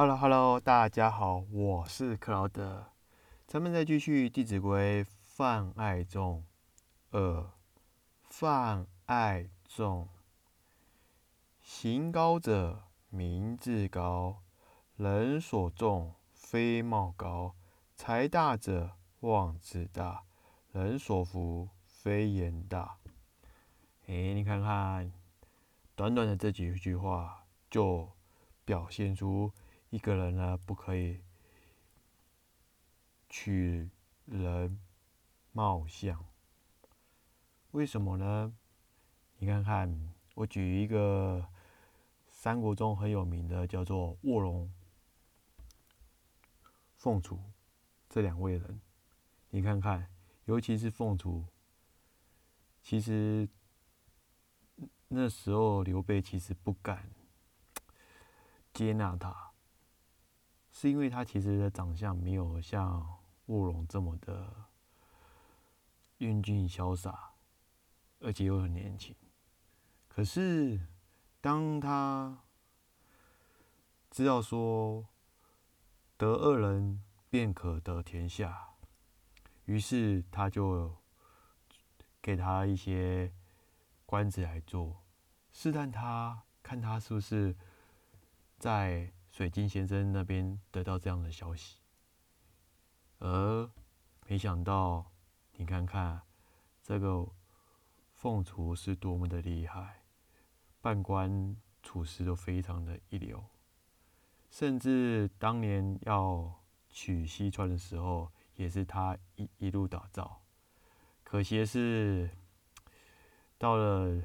Hello Hello，大家好，我是克劳德，咱们再继续《弟子规》泛爱众呃，泛爱众，行高者名自高，人所重非貌高；财大者望自大，人所服非言大。哎，你看看，短短的这几句话，就表现出。一个人呢，不可以取人貌相。为什么呢？你看看，我举一个三国中很有名的，叫做卧龙凤雏这两位人。你看看，尤其是凤雏，其实那时候刘备其实不敢接纳他。是因为他其实的长相没有像卧龙这么的英俊潇洒，而且又很年轻。可是当他知道说得二人便可得天下，于是他就给他一些官职来做，试探他，看他是不是在。水晶先生那边得到这样的消息，而没想到，你看看这个凤雏是多么的厉害，办官处事都非常的一流，甚至当年要取西川的时候，也是他一一路打造。可惜的是，到了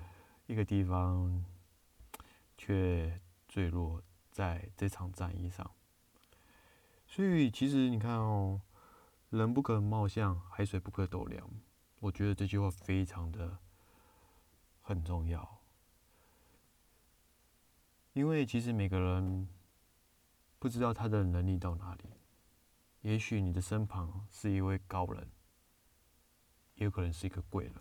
一个地方，却坠落。在这场战役上，所以其实你看哦，人不可貌相，海水不可斗量。我觉得这句话非常的很重要，因为其实每个人不知道他的能力到哪里。也许你的身旁是一位高人，也有可能是一个贵人，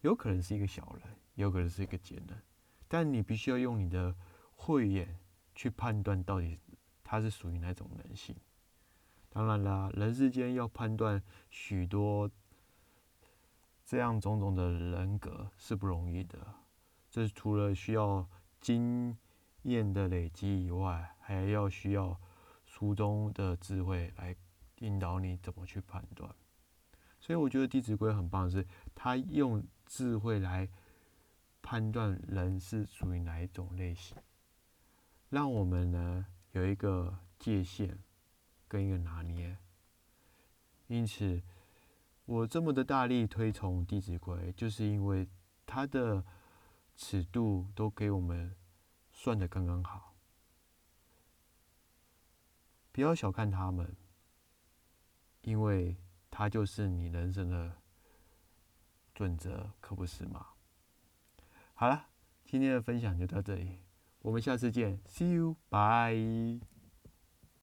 有可能是一个小人，也有可能是一个贱人。但你必须要用你的慧眼。去判断到底他是属于哪种人性。当然啦，人世间要判断许多这样种种的人格是不容易的。这除了需要经验的累积以外，还要需要书中的智慧来引导你怎么去判断。所以我觉得《弟子规》很棒是，他用智慧来判断人是属于哪一种类型。让我们呢有一个界限跟一个拿捏，因此我这么的大力推崇《弟子规》，就是因为它的尺度都给我们算的刚刚好。不要小看他们，因为它就是你人生的准则，可不是吗？好了，今天的分享就到这里。我们下次见，See you，bye。